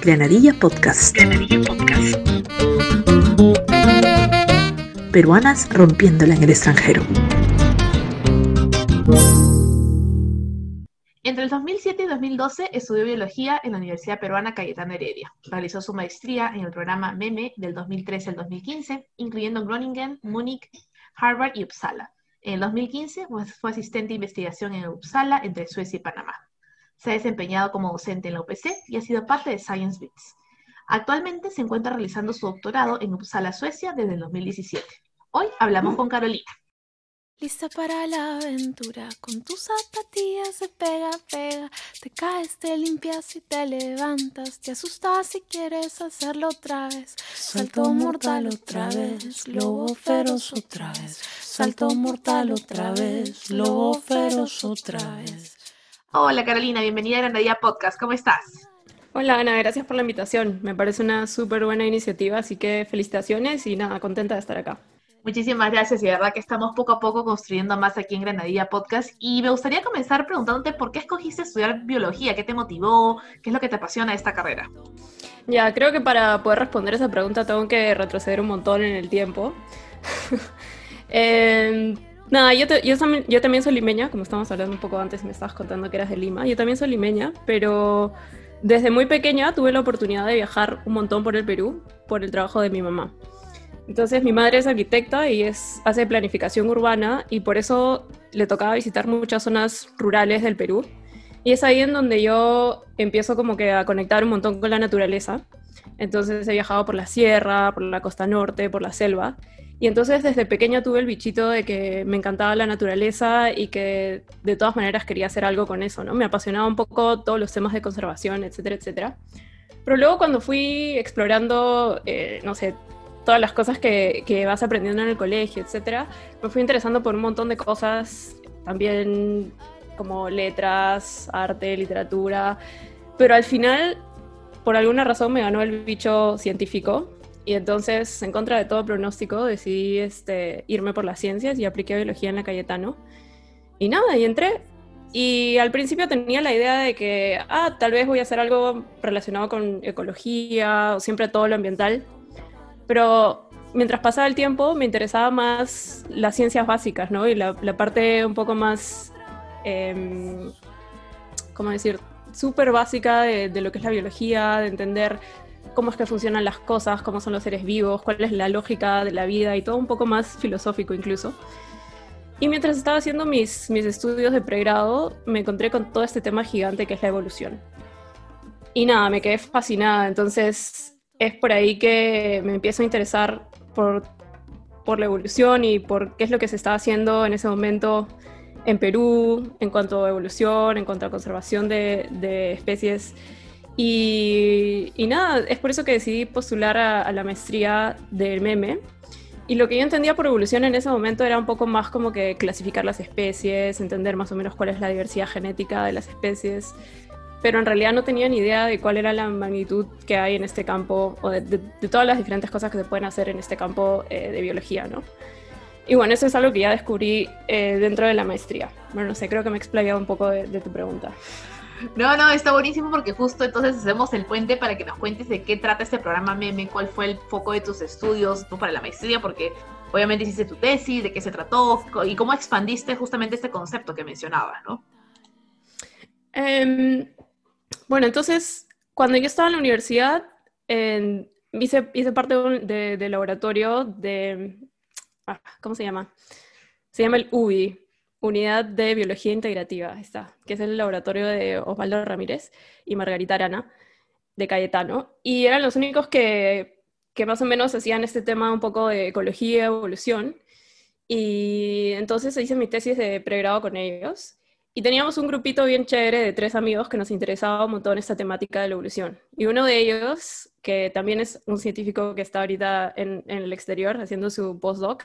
Granadilla Podcast. Granadilla Podcast. Peruanas rompiéndola en el extranjero. Entre el 2007 y 2012 estudió biología en la Universidad Peruana Cayetana Heredia. Realizó su maestría en el programa MEME del 2013 al 2015, incluyendo Groningen, Múnich, Harvard y Uppsala. En el 2015 fue asistente de investigación en Uppsala entre Suecia y Panamá. Se ha desempeñado como docente en la UPC y ha sido parte de Science Beats. Actualmente se encuentra realizando su doctorado en Uppsala, Suecia, desde el 2017. Hoy hablamos con Carolina. Lista para la aventura, con tus zapatillas de pega, pega. Te caes, te limpias y te levantas. Te asustas si quieres hacerlo otra vez. Salto mortal otra vez, lobo feroz otra vez. Salto mortal otra vez, lobo feroz otra vez. Hola Carolina, bienvenida a Granadilla Podcast. ¿Cómo estás? Hola Ana, gracias por la invitación. Me parece una súper buena iniciativa, así que felicitaciones y nada, contenta de estar acá. Muchísimas gracias y de verdad que estamos poco a poco construyendo más aquí en Granadilla Podcast y me gustaría comenzar preguntándote por qué escogiste estudiar biología, qué te motivó, qué es lo que te apasiona de esta carrera. Ya, creo que para poder responder esa pregunta tengo que retroceder un montón en el tiempo. Em, nada, yo, yo, también soy limeña, como estábamos hablando un poco antes, me estabas contando que eras de Lima, yo también soy limeña, pero desde muy pequeña tuve la oportunidad de viajar un montón por el Perú por el trabajo de mi mamá. Entonces mi madre es arquitecta y es, hace planificación urbana y por eso le tocaba visitar muchas zonas rurales del Perú. Y es ahí en donde yo empiezo como que a conectar un montón con la naturaleza. Entonces he viajado por la sierra, por la costa norte, por la selva. Y entonces desde pequeña tuve el bichito de que me encantaba la naturaleza y que de todas maneras quería hacer algo con eso, ¿no? Me apasionaba un poco todos los temas de conservación, etcétera, etcétera. Pero luego cuando fui explorando, eh, no sé, todas las cosas que, que, vas aprendiendo en el colegio, etcétera, me fui interesando por un montón de cosas, también como letras, arte, literatura, pero al final, por alguna razón, me ganó el bicho científico y entonces, en contra de todo pronóstico, decidí este, irme por las ciencias y apliqué biología en la Cayetano. Y nada, y entré. Y al principio tenía la idea de que, ah, tal vez voy a hacer algo relacionado con ecología o siempre todo lo ambiental pero mientras pasaba el tiempo me interesaba más las ciencias básicas, ¿no? Y la, parte un poco más, eh, ¿cómo decir?, súper básica de, lo que es la biología, de entender cómo es que funcionan las cosas, cómo son los seres vivos, cuál es la lógica de la vida y todo un poco más filosófico incluso. Y mientras estaba haciendo mis, mis estudios de pregrado, me encontré con todo este tema gigante que es la evolución. Y nada, me quedé fascinada. Entonces es por ahí que me empiezo a interesar por, por la evolución y por qué es lo que se estaba haciendo en ese momento en Perú en cuanto a evolución, en cuanto a conservación de, de especies. Y, y, nada, es por eso que decidí postular a, a, la maestría del meme. Y lo que yo entendía por evolución en ese momento era un poco más como que clasificar las especies, entender más o menos cuál es la diversidad genética de las especies, pero en realidad no tenía ni idea de cuál era la magnitud que hay en este campo o de, todas las diferentes cosas que se pueden hacer en este campo eh, de biología, ¿no? Y bueno, eso es algo que ya descubrí eh, dentro de la maestría. Bueno, no sé, creo que me he explayado un poco de, tu pregunta. No, no, está buenísimo porque justo entonces hacemos el puente para que nos cuentes de qué trata este programa MEME, cuál fue el foco de tus estudios tú para la maestría, porque obviamente hiciste tu tesis, de qué se trató y cómo expandiste justamente este concepto que mencionaba, ¿no? Um, bueno, entonces, cuando yo estaba en la universidad, hice, hice, parte del laboratorio de, ah, ¿cómo se llama? Se llama el UBI, Unidad de Biología Integrativa, está, que es el laboratorio de Osvaldo Ramírez y Margarita Arana, de Cayetano, y eran los únicos que, que más o menos hacían este tema un poco de ecología, evolución, y entonces hice mi tesis de pregrado con ellos, y teníamos un grupito bien chévere de tres amigos que nos interesaba un montón esta temática de la evolución. Y uno de ellos, que también es un científico que está ahorita en, el exterior haciendo su postdoc,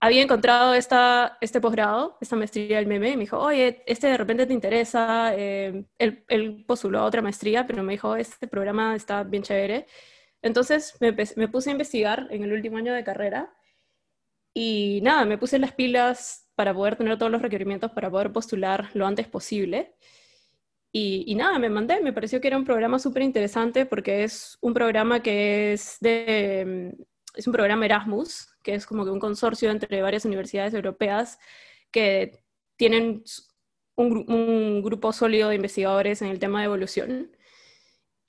había encontrado esta, este posgrado, esta maestría del meme, y me dijo, oye, este de repente te interesa. Eh, él, él, postuló a otra maestría, pero me dijo, este programa está bien chévere. Entonces me, me puse a investigar en el último año de carrera y nada, me puse las pilas para poder tener todos los requerimientos para poder postular lo antes posible. Y, nada, me mandé, me pareció que era un programa súper interesante porque es un programa que es de, es un programa Erasmus, que es como que un consorcio entre varias universidades europeas que tienen un, un grupo sólido de investigadores en el tema de evolución.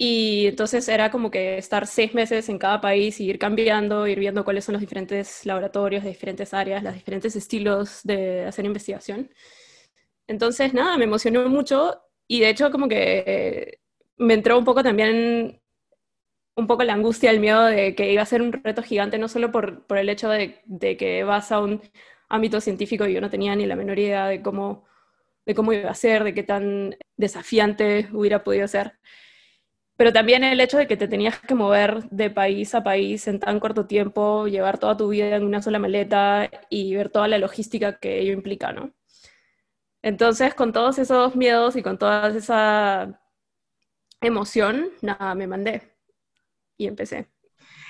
Y entonces era como que estar seis meses en cada país y ir cambiando, ir viendo cuáles son los diferentes laboratorios de diferentes áreas, los diferentes estilos de hacer investigación. Entonces, nada, me emocionó mucho y de hecho como que me entró un poco también, un poco la angustia, el miedo de que iba a ser un reto gigante, no solo por, por el hecho de, que vas a un ámbito científico y yo no tenía ni la menor idea de cómo, de cómo iba a ser, de qué tan desafiante hubiera podido ser pero también el hecho de que te tenías que mover de país a país en tan corto tiempo, llevar toda tu vida en una sola maleta y ver toda la logística que ello implica, ¿no? Entonces, con todos esos miedos y con toda esa emoción, nada, me mandé y empecé.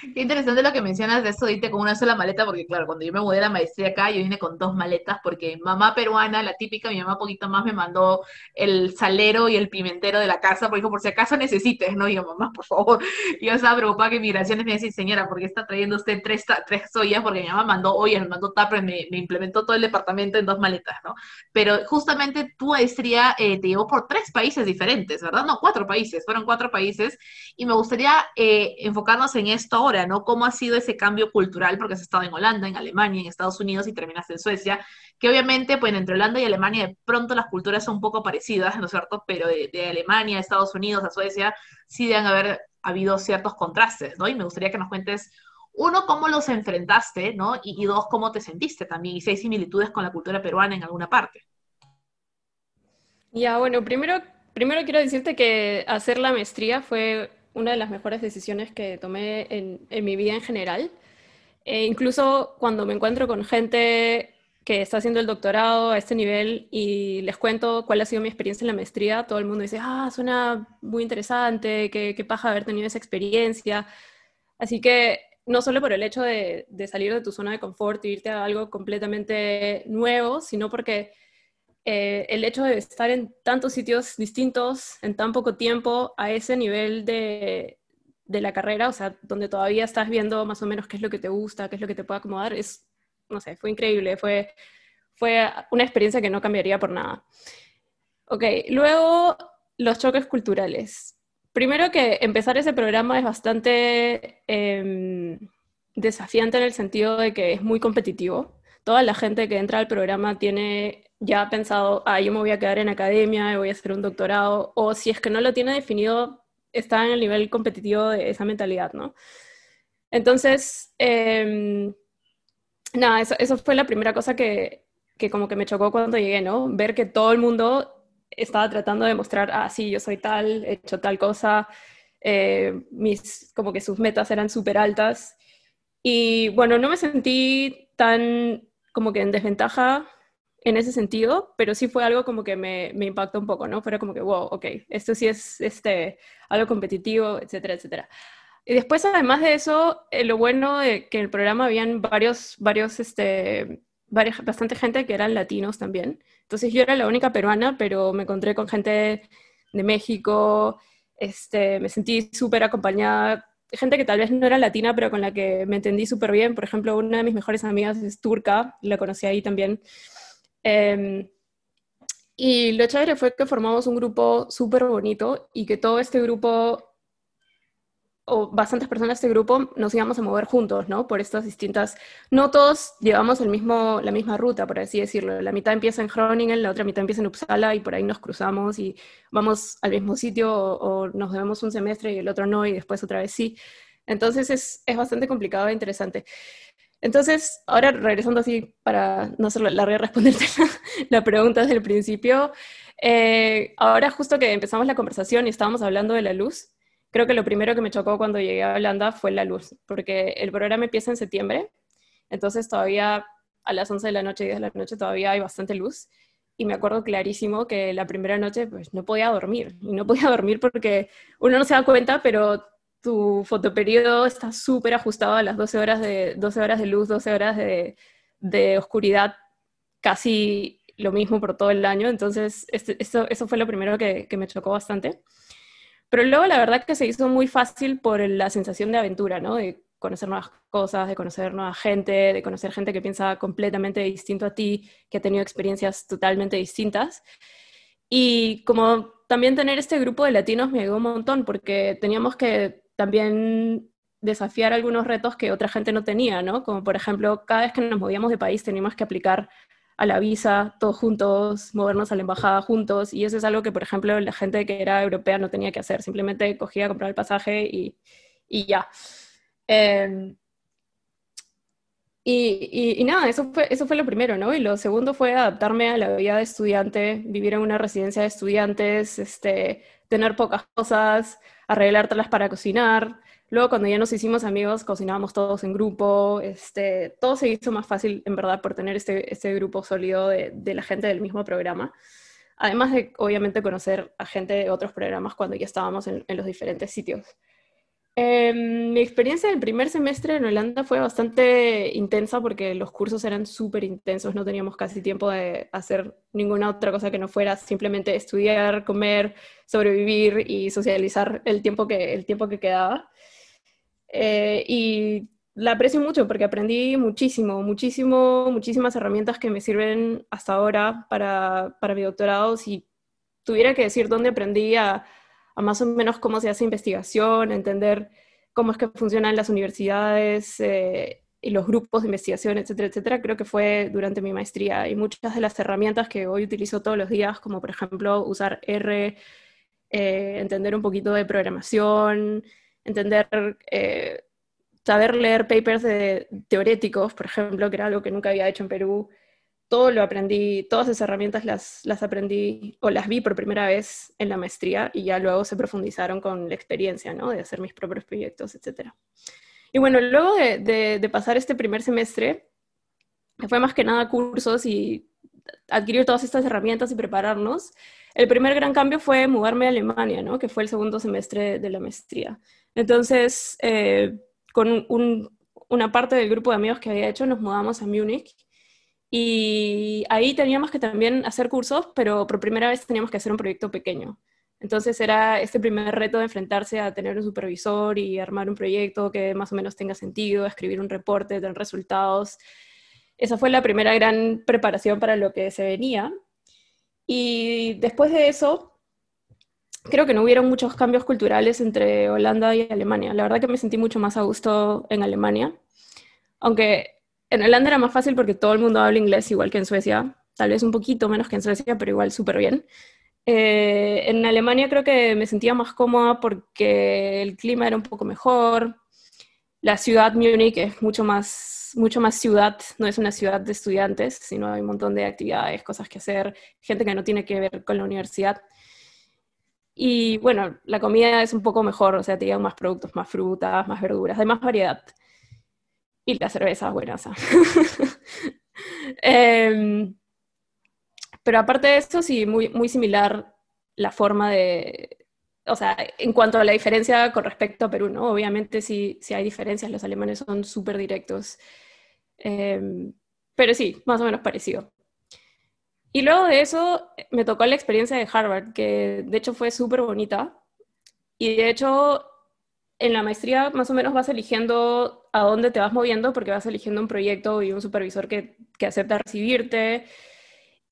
Qué interesante lo que mencionas de eso de con una sola maleta, porque claro, cuando yo me mudé a la maestría acá, yo vine con dos maletas, porque mamá peruana, la típica, mi mamá poquito más me mandó el salero y el pimentero de la casa, porque dijo, por si acaso necesites, ¿no? Y yo, mamá, por favor. yo estaba preocupada que migraciones me decía, señora, ¿por qué está trayendo usted tres, tres ollas? Porque mi mamá mandó ollas, me mandó tapres, me, me, implementó todo el departamento en dos maletas, ¿no? Pero justamente tu maestría eh, te llevó por tres países diferentes, ¿verdad? No, cuatro países, fueron cuatro países, y me gustaría eh, enfocarnos en esto ¿no? ¿Cómo ha sido ese cambio cultural? Porque has estado en Holanda, en Alemania, en Estados Unidos y terminaste en Suecia, que obviamente, pues entre Holanda y Alemania de pronto las culturas son un poco parecidas, ¿no es cierto? Pero de, Alemania, a Estados Unidos, a Suecia, sí deben haber habido ciertos contrastes, ¿no? Y me gustaría que nos cuentes uno, cómo los enfrentaste, ¿no? Y, y, dos, cómo te sentiste también, y si hay similitudes con la cultura peruana en alguna parte. Ya, bueno, primero, primero quiero decirte que hacer la maestría fue una de las mejores decisiones que tomé en, mi vida en general. E incluso cuando me encuentro con gente que está haciendo el doctorado a este nivel y les cuento cuál ha sido mi experiencia en la maestría, todo el mundo dice, ah, suena muy interesante, qué, qué paja haber tenido esa experiencia. Así que no solo por el hecho de, de salir de tu zona de confort e irte a algo completamente nuevo, sino porque eh, el hecho de estar en tantos sitios distintos en tan poco tiempo a ese nivel de, de, la carrera, o sea, donde todavía estás viendo más o menos qué es lo que te gusta, qué es lo que te puede acomodar, es, no sé, fue increíble, fue, fue una experiencia que no cambiaría por nada. Ok, luego los choques culturales. Primero que empezar ese programa es bastante eh, desafiante en el sentido de que es muy competitivo. Toda la gente que entra al programa tiene ya ha pensado, ah, yo me voy a quedar en academia, voy a hacer un doctorado, o si es que no lo tiene definido, está en el nivel competitivo de esa mentalidad, ¿no? Entonces, em, nada, eso, eso, fue la primera cosa que, que como que me chocó cuando llegué, ¿no? Ver que todo el mundo estaba tratando de mostrar, ah, sí, yo soy tal, he hecho tal cosa, eh, mis, como que sus metas eran súper altas. Y bueno, no me sentí tan como que en desventaja en ese sentido, pero sí fue algo como que me, me, impactó un poco, ¿no? Fuera como que, wow, ok, esto sí es este, algo competitivo, etcétera, etcétera. Y después, además de eso, eh, lo bueno de que en el programa habían varios, varios, este, varias, bastante gente que eran latinos también. Entonces yo era la única peruana, pero me encontré con gente de México, este, me sentí súper acompañada, gente que tal vez no era latina, pero con la que me entendí súper bien. Por ejemplo, una de mis mejores amigas es turca, la conocí ahí también. Em, y lo chévere fue que formamos un grupo súper bonito y que todo este grupo, o bastantes personas de este grupo, nos íbamos a mover juntos, ¿no? Por estas distintas... No todos llevamos el mismo, la misma ruta, por así decirlo. La mitad empieza en Groningen, la otra mitad empieza en Uppsala y por ahí nos cruzamos y vamos al mismo sitio o, nos debemos un semestre y el otro no y después otra vez sí. Entonces es, es bastante complicado e interesante. Entonces, ahora regresando así para no ser larga responderte la, pregunta desde el principio, eh, ahora justo que empezamos la conversación y estábamos hablando de la luz, creo que lo primero que me chocó cuando llegué a Holanda fue la luz, porque el programa empieza en septiembre, entonces todavía a las 11 de la noche, 10 de la noche todavía hay bastante luz. Y me acuerdo clarísimo que la primera noche pues no podía dormir. Y no podía dormir porque uno no se da cuenta, pero tu fotoperiodo está súper ajustado a las 12 horas, de, 12 horas de luz, 12 horas de, de, oscuridad casi lo mismo por todo el año, entonces este, eso, fue lo primero que, que me chocó bastante. Pero luego la verdad que se hizo muy fácil por la sensación de aventura, ¿no? De conocer nuevas cosas, de conocer nueva gente, de conocer gente que piensa completamente distinto a ti, que ha tenido experiencias totalmente distintas. Y como también tener este grupo de latinos me ayudó un montón, porque teníamos que también desafiar algunos retos que otra gente no tenía, ¿no? Como por ejemplo, cada vez que nos movíamos de país teníamos que aplicar a la visa todos juntos, movernos a la embajada juntos, y eso es algo que, por ejemplo, la gente que era europea no tenía que hacer, simplemente cogía, comprar el pasaje y, y ya. Em, y, y, nada, eso fue, eso fue lo primero, ¿no? Y lo segundo fue adaptarme a la vida de estudiante, vivir en una residencia de estudiantes, este, tener pocas cosas, arreglártelas para cocinar. Luego, cuando ya nos hicimos amigos, cocinábamos todos en grupo. Este, todo se hizo más fácil, en verdad, por tener este, este grupo sólido de, de la gente del mismo programa. Además de, obviamente, conocer a gente de otros programas cuando ya estábamos en, en los diferentes sitios. Eh, mi experiencia del primer semestre en Holanda fue bastante intensa porque los cursos eran súper intensos, no teníamos casi tiempo de hacer ninguna otra cosa que no fuera simplemente estudiar, comer, sobrevivir y socializar el tiempo que, el tiempo que quedaba. Eh, y la aprecio mucho porque aprendí muchísimo, muchísimo, muchísimas herramientas que me sirven hasta ahora para, para mi doctorado. Si tuviera que decir dónde aprendí a a más o menos cómo se hace investigación, entender cómo es que funcionan las universidades eh, y los grupos de investigación, etcétera, etcétera, creo que fue durante mi maestría. Y muchas de las herramientas que hoy utilizo todos los días, como por ejemplo usar R, eh, entender un poquito de programación, entender, eh, saber leer papers de, teoréticos, por ejemplo, que era algo que nunca había hecho en Perú, todo lo aprendí, todas esas herramientas las, las aprendí o las vi por primera vez en la maestría y ya luego se profundizaron con la experiencia, ¿no? De hacer mis propios proyectos, etc. Y bueno, luego de, de, pasar este primer semestre, fue más que nada cursos y adquirir todas estas herramientas y prepararnos, el primer gran cambio fue mudarme a Alemania, ¿no? Que fue el segundo semestre de la maestría. Entonces, eh, con un, una parte del grupo de amigos que había hecho, nos mudamos a Múnich y ahí teníamos que también hacer cursos, pero por primera vez teníamos que hacer un proyecto pequeño. Entonces era este primer reto de enfrentarse a tener un supervisor y armar un proyecto que más o menos tenga sentido, escribir un reporte, tener resultados. Esa fue la primera gran preparación para lo que se venía. Y después de eso, creo que no hubieron muchos cambios culturales entre Holanda y Alemania. La verdad que me sentí mucho más a gusto en Alemania, aunque en Holanda era más fácil porque todo el mundo habla inglés igual que en Suecia, tal vez un poquito menos que en Suecia, pero igual súper bien. Eh, en Alemania creo que me sentía más cómoda porque el clima era un poco mejor, la ciudad Múnich es mucho más, mucho más ciudad, no es una ciudad de estudiantes, sino hay un montón de actividades, cosas que hacer, gente que no tiene que ver con la universidad. Y bueno, la comida es un poco mejor, o sea, te llevan más productos, más frutas, más verduras, hay más variedad y la cerveza es buena. Em, pero aparte de esto, sí, muy, muy similar la forma de, o sea, en cuanto a la diferencia con respecto a Perú, ¿no? Obviamente sí, sí hay diferencias, los alemanes son súper directos, em, pero sí, más o menos parecido. Y luego de eso me tocó la experiencia de Harvard, que de hecho fue súper bonita. Y de hecho en la maestría más o menos vas eligiendo a dónde te vas moviendo porque vas eligiendo un proyecto y un supervisor que, que acepta recibirte.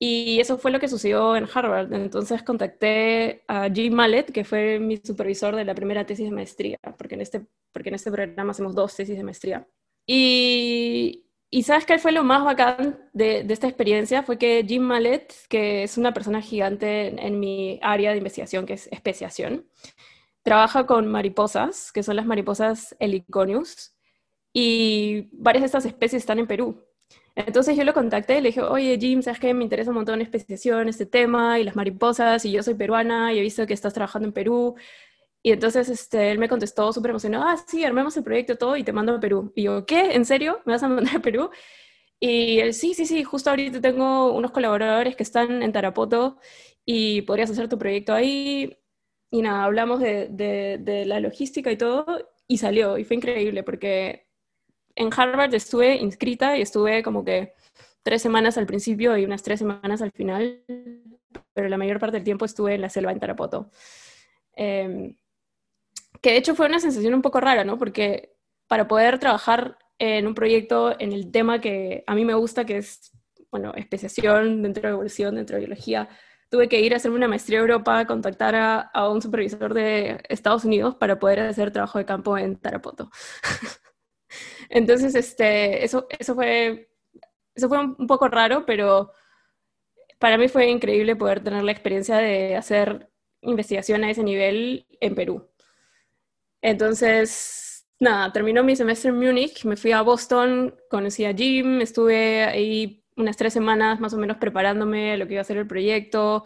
Y eso fue lo que sucedió en Harvard. Entonces contacté a Jim Mallet, que fue mi supervisor de la primera tesis de maestría, porque en este, porque en este programa hacemos dos tesis de maestría. Y, y ¿sabes qué fue lo más bacán de, esta experiencia? Fue que Jim Mallet, que es una persona gigante en mi área de investigación, que es especiación, trabaja con mariposas, que son las mariposas heliconius, y varias de estas especies están en Perú. Entonces yo lo contacté y le dije, oye Jim, ¿sabes qué? Me interesa un montón especiación, este tema y las mariposas, y yo soy peruana y he visto que estás trabajando en Perú. Y entonces este, él me contestó súper emocionado, ah, sí, armemos el proyecto todo y te mando a Perú. Y yo, ¿qué? ¿En serio? ¿Me vas a mandar a Perú? Y él, sí, sí, sí, justo ahorita tengo unos colaboradores que están en Tarapoto y podrías hacer tu proyecto ahí y nada, hablamos de, la logística y todo, y salió, y fue increíble, porque en Harvard estuve inscrita y estuve como que tres semanas al principio y unas tres semanas al final, pero la mayor parte del tiempo estuve en la selva en Tarapoto. Em, que de hecho fue una sensación un poco rara, ¿no? Porque para poder trabajar en un proyecto en el tema que a mí me gusta, que es, bueno, especiación dentro de evolución, dentro de biología, tuve que ir a hacerme una maestría a Europa, contactar a, a un supervisor de Estados Unidos para poder hacer trabajo de campo en Tarapoto. Entonces, este, eso, eso, fue, eso fue un poco raro, pero para mí fue increíble poder tener la experiencia de hacer investigación a ese nivel en Perú. Entonces, nada, terminó mi semestre en Múnich, me fui a Boston, conocí a Jim, estuve ahí unas tres semanas más o menos preparándome lo que iba a ser el proyecto.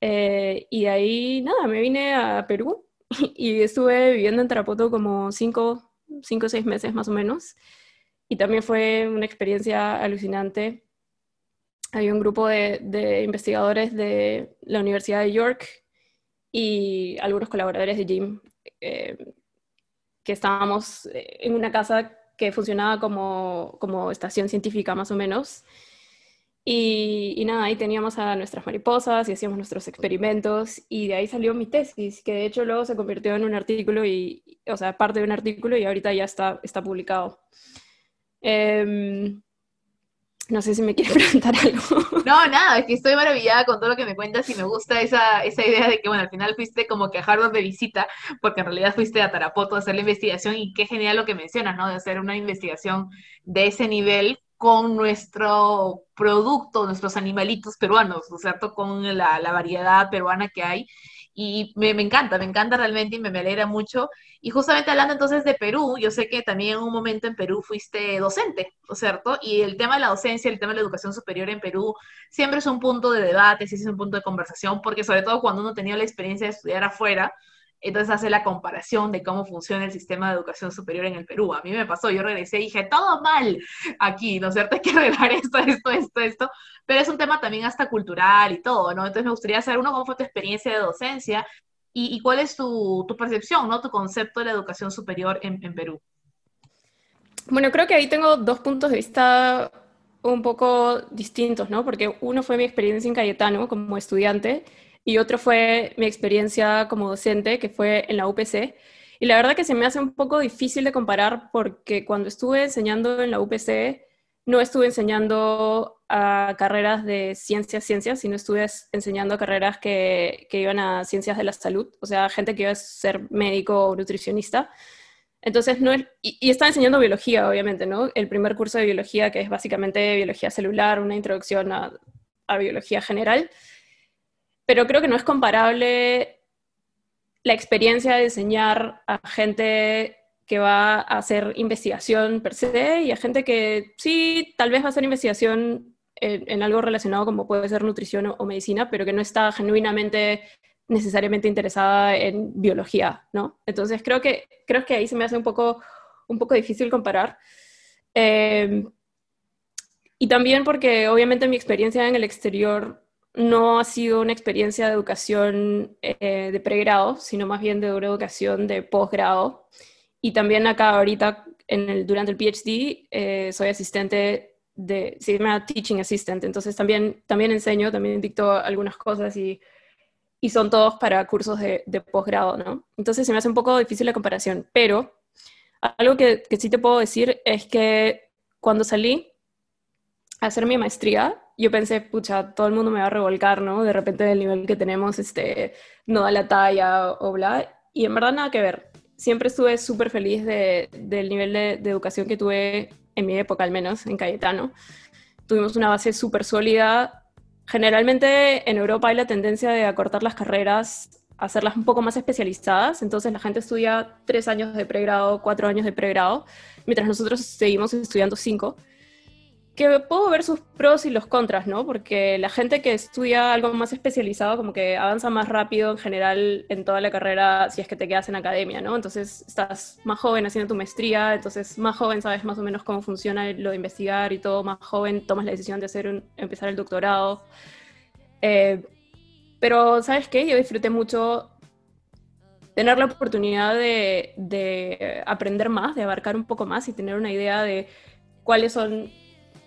Eh, y de ahí, nada, me vine a Perú y estuve viviendo en Tarapoto como cinco, cinco o seis meses más o menos. Y también fue una experiencia alucinante. Hay un grupo de, de investigadores de la Universidad de York y algunos colaboradores de Jim eh, que estábamos eh, en una casa que funcionaba como, como estación científica más o menos. Y, nada, ahí teníamos a nuestras mariposas y hacíamos nuestros experimentos y de ahí salió mi tesis, que de hecho luego se convirtió en un artículo, y, o sea, parte de un artículo y ahorita ya está, está publicado. Eh, no sé si me quieres preguntar algo. No, nada, es que estoy maravillada con todo lo que me cuentas y me gusta esa, esa idea de que, bueno, al final fuiste como que a Harvard de visita, porque en realidad fuiste a Tarapoto a hacer la investigación y qué genial lo que mencionas, ¿no? De hacer una investigación de ese nivel con nuestro producto, nuestros animalitos peruanos, ¿no es cierto? Con la, variedad peruana que hay y me, encanta, me encanta realmente y me, me, alegra mucho. Y justamente hablando entonces de Perú, yo sé que también en un momento en Perú fuiste docente, ¿no es cierto? Y el tema de la docencia, el tema de la educación superior en Perú, siempre es un punto de debate, sí es un punto de conversación, porque sobre todo cuando uno tenía la experiencia de estudiar afuera, entonces hace la comparación de cómo funciona el sistema de educación superior en el Perú. A mí me pasó, yo regresé y dije, todo mal aquí, ¿no es cierto? Hay que arreglar esto, esto, esto, esto, pero es un tema también hasta cultural y todo, ¿no? Entonces me gustaría saber, uno, cómo fue tu experiencia de docencia y, y cuál es tu, tu, percepción, ¿no? Tu concepto de la educación superior en, en Perú. Bueno, creo que ahí tengo dos puntos de vista un poco distintos, ¿no? Porque uno fue mi experiencia en Cayetano como estudiante y otro fue mi experiencia como docente, que fue en la UPC. Y la verdad que se me hace un poco difícil de comparar porque cuando estuve enseñando en la UPC, no estuve enseñando a carreras de ciencias, ciencias, sino estuve enseñando carreras que, que iban a ciencias de la salud, o sea, gente que iba a ser médico o nutricionista. Entonces, no, y, y, estaba enseñando biología, obviamente, ¿no? El primer curso de biología, que es básicamente biología celular, una introducción a biología general pero creo que no es comparable la experiencia de enseñar a gente que va a hacer investigación per se y a gente que sí, tal vez va a hacer investigación en, algo relacionado como puede ser nutrición o, o, medicina, pero que no está genuinamente necesariamente interesada en biología, ¿no? Entonces creo que, creo que ahí se me hace un poco, un poco difícil comparar. Eh, y también porque obviamente mi experiencia en el exterior no ha sido una experiencia de educación eh, de pregrado, sino más bien de una educación de posgrado. Y también acá ahorita, durante el PhD, eh, soy asistente de, se llama Teaching Assistant, entonces también, también enseño, también dicto algunas cosas y, y son todos para cursos de, de posgrado, ¿no? Entonces se me hace un poco difícil la comparación, pero algo que, sí te puedo decir es que cuando salí hacer mi maestría, yo pensé, pucha, todo el mundo me va a revolcar, ¿no? De repente el nivel que tenemos este, no da la talla o bla. Y en verdad nada que ver. Siempre estuve súper feliz de, del nivel de, de, educación que tuve en mi época, al menos, en Cayetano. Tuvimos una base súper sólida. Generalmente en Europa hay la tendencia de acortar las carreras, hacerlas un poco más especializadas. Entonces la gente estudia tres años de pregrado, cuatro años de pregrado, mientras nosotros seguimos estudiando cinco que puedo ver sus pros y los contras, ¿no? Porque la gente que estudia algo más especializado como que avanza más rápido en general en toda la carrera si es que te quedas en academia, ¿no? Entonces estás más joven haciendo tu maestría, entonces más joven sabes más o menos cómo funciona lo de investigar y todo, más joven tomas la decisión de hacer empezar el doctorado. Eh, pero, ¿sabes qué? Yo disfruté mucho tener la oportunidad de aprender más, de abarcar un poco más y tener una idea de cuáles son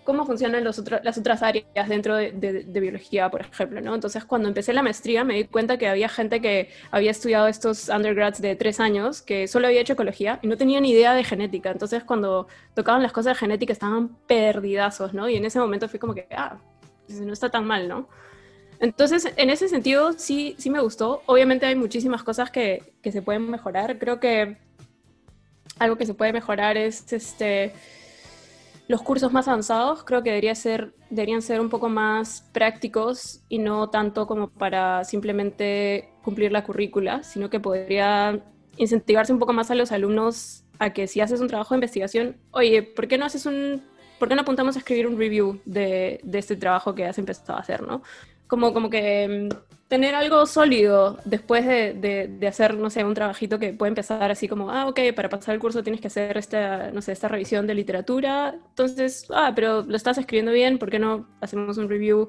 cómo funcionan los las otras áreas dentro de, de, biología, por ejemplo, ¿no? Entonces, cuando empecé la maestría, me di cuenta que había gente que había estudiado estos undergrads de tres años, que solo había hecho ecología y no tenía ni idea de genética. Entonces, cuando tocaban las cosas de genética, estaban perdidazos, ¿no? Y en ese momento fui como que, ah, pues, no está tan mal, ¿no? Entonces, en ese sentido, sí, sí me gustó. Obviamente hay muchísimas cosas que, que se pueden mejorar. Creo que algo que se puede mejorar es este los cursos más avanzados creo que debería ser, deberían ser un poco más prácticos y no tanto como para simplemente cumplir la currícula, sino que podría incentivarse un poco más a los alumnos a que si haces un trabajo de investigación, oye, ¿por qué no haces un, por qué no apuntamos a escribir un review de, de este trabajo que has empezado a hacer, ¿no? Como, como que mm, tener algo sólido después de, de, hacer, no sé, un trabajito que puede empezar así como, ah, ok, para pasar el curso tienes que hacer esta, no sé, esta revisión de literatura, entonces, ah, pero lo estás escribiendo bien, ¿por qué no hacemos un review?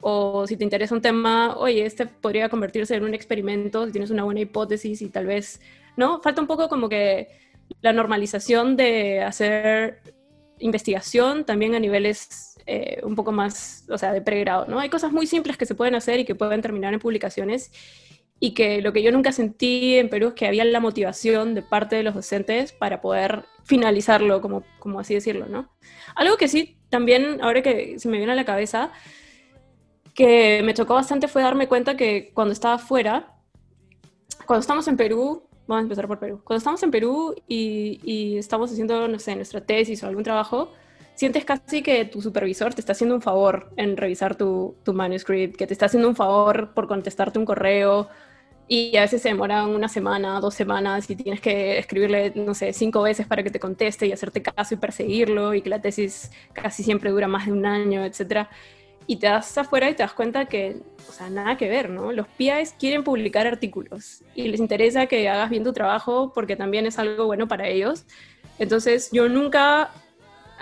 O si te interesa un tema, oye, este podría convertirse en un experimento, si tienes una buena hipótesis y tal vez, ¿no? Falta un poco como que la normalización de hacer investigación también a niveles eh, un poco más, o sea, de pregrado, ¿no? Hay cosas muy simples que se pueden hacer y que pueden terminar en publicaciones y que lo que yo nunca sentí en Perú es que había la motivación de parte de los docentes para poder finalizarlo, como, como así decirlo, ¿no? Algo que sí, también, ahora que se me viene a la cabeza, que me chocó bastante fue darme cuenta que cuando estaba fuera, cuando estamos en Perú, vamos a empezar por Perú, cuando estamos en Perú y, y estamos haciendo, no sé, nuestra tesis o algún trabajo, sientes casi que tu supervisor te está haciendo un favor en revisar tu, tu manuscript, que te está haciendo un favor por contestarte un correo y a veces se demora una semana, dos semanas y tienes que escribirle, no sé, cinco veces para que te conteste y hacerte caso y perseguirlo y que la tesis casi siempre dura más de un año, etc. Y te das afuera y te das cuenta que, o sea, nada que ver, ¿no? Los PIs quieren publicar artículos y les interesa que hagas bien tu trabajo porque también es algo bueno para ellos. Entonces, yo nunca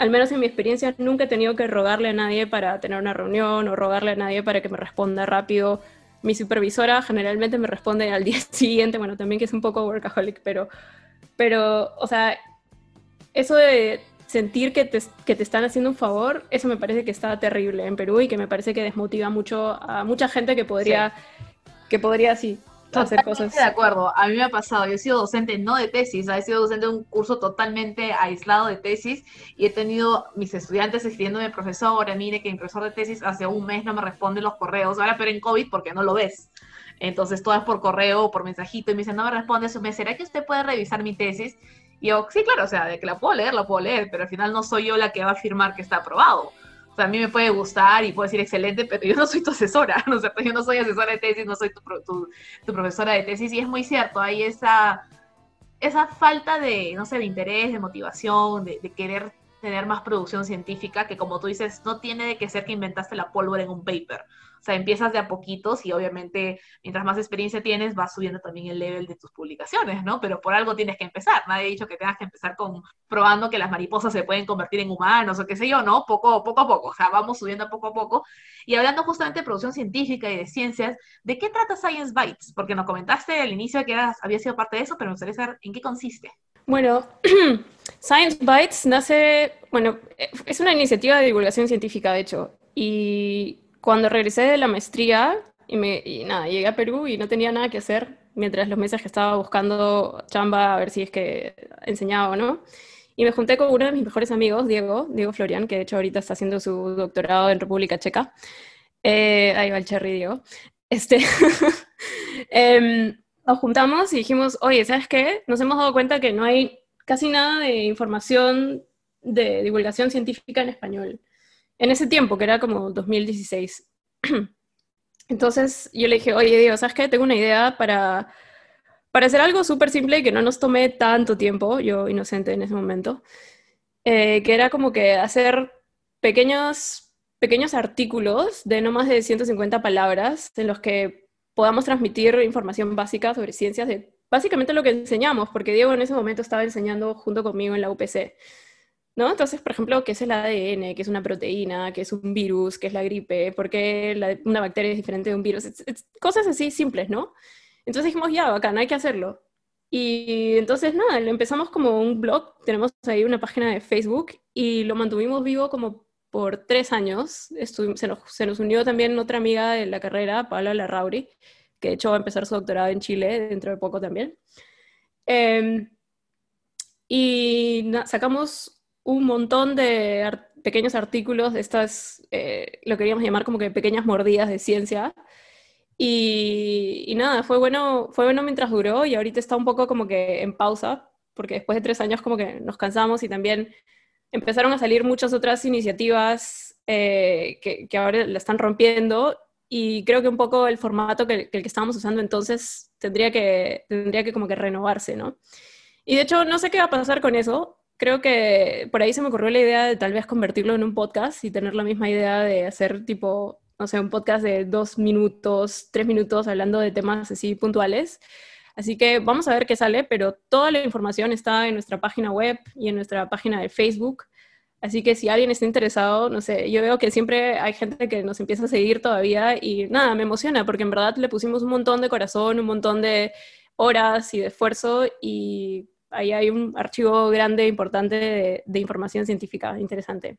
al menos en mi experiencia, nunca he tenido que rogarle a nadie para tener una reunión o rogarle a nadie para que me responda rápido. Mi supervisora generalmente me responde al día siguiente, bueno, también que es un poco workaholic, pero, pero o sea, eso de sentir que te, que te están haciendo un favor, eso me parece que está terrible en Perú y que me parece que desmotiva mucho a mucha gente que podría, que podría, sí, hacer cosas. de acuerdo, a mí me ha pasado, yo he sido docente no de tesis, he sido docente de un curso totalmente aislado de tesis y he tenido mis estudiantes escribiéndome, profesora, mire que mi profesor de tesis hace un mes no me responde los correos, ahora pero en COVID porque no lo ves. Entonces todo es por correo o por mensajito y me dicen, no me responde su mes, ¿será que usted puede revisar mi tesis? Y yo, sí, claro, o sea, de que la puedo leer, la puedo leer, pero al final no soy yo la que va a afirmar que está aprobado a mí me puede gustar y puedo decir excelente, pero yo no soy tu asesora, ¿no? sé, yo no soy asesora de tesis, no soy tu, tu, profesora de tesis, y es muy cierto, hay esa, esa falta de, no sé, de interés, de motivación, de, de querer tener más producción científica, que como tú dices, no tiene de que ser que inventaste la pólvora en un paper. O sea, empiezas de a poquitos y obviamente mientras más experiencia tienes, vas subiendo también el level de tus publicaciones, ¿no? Pero por algo tienes que empezar. Nadie ha dicho que tengas que empezar con probando que las mariposas se pueden convertir en humanos o qué sé yo, ¿no? Poco, poco a poco. O sea, vamos subiendo poco a poco. Y hablando justamente de producción científica y de ciencias, ¿de qué trata Science Bytes? Porque nos comentaste al inicio que eras, había sido parte de eso, pero me gustaría saber en qué consiste. Bueno, Science Bytes nace, bueno, es una iniciativa de divulgación científica, de hecho, y cuando regresé de la maestría y, me, y nada, llegué a Perú y no tenía nada que hacer mientras los meses que estaba buscando chamba a ver si es que enseñaba o no. Y me junté con uno de mis mejores amigos, Diego, Diego Florian, que de hecho ahorita está haciendo su doctorado en República Checa. Eh, ahí va el cherry, Diego. Este, em, nos juntamos y dijimos, oye, ¿sabes qué? Nos hemos dado cuenta que no hay casi nada de información de divulgación científica en español en ese tiempo, que era como 2016. Entonces yo le dije, oye, Dios, ¿sabes qué? Tengo una idea para, para hacer algo súper simple y que no nos tome tanto tiempo, yo inocente en ese momento, eh, que era como que hacer pequeños, pequeños artículos de no más de 150 palabras en los que podamos transmitir información básica sobre ciencias básicamente lo que enseñamos, porque Diego en ese momento estaba enseñando junto conmigo en la UPC. ¿No? Entonces, por ejemplo, ¿qué es el ADN? ¿Qué es una proteína? ¿Qué es un virus? ¿Qué es la gripe? ¿Por qué una bacteria es diferente de un virus? cosas así simples, ¿no? Entonces dijimos, ya, bacán, hay que hacerlo. Y entonces, nada, empezamos como un blog, tenemos ahí una página de Facebook y lo mantuvimos vivo como por tres años. se, nos, unió también otra amiga de la carrera, Paula Larrauri, que de hecho va a empezar su doctorado en Chile dentro de poco también. Em, y sacamos un montón de pequeños artículos de estas, eh, lo queríamos llamar como que pequeñas mordidas de ciencia. Y, y, nada, fue bueno, fue bueno mientras duró y ahorita está un poco como que en pausa, porque después de tres años como que nos cansamos y también empezaron a salir muchas otras iniciativas eh, que, ahora la están rompiendo y creo que un poco el formato que, que, el que estábamos usando entonces tendría que, tendría que como que renovarse, ¿no? Y de hecho no sé qué va a pasar con eso. Creo que por ahí se me ocurrió la idea de tal vez convertirlo en un podcast y tener la misma idea de hacer tipo, no sé, un podcast de dos minutos, tres minutos hablando de temas así puntuales Así que vamos a ver qué sale, pero toda la información está en nuestra página web y en nuestra página de Facebook. Así que si alguien está interesado, no sé, yo veo que siempre hay gente que nos empieza a seguir todavía y nada, me emociona porque en verdad le pusimos un montón de corazón, un montón de horas y de esfuerzo y ahí hay un archivo grande, importante de, información científica interesante.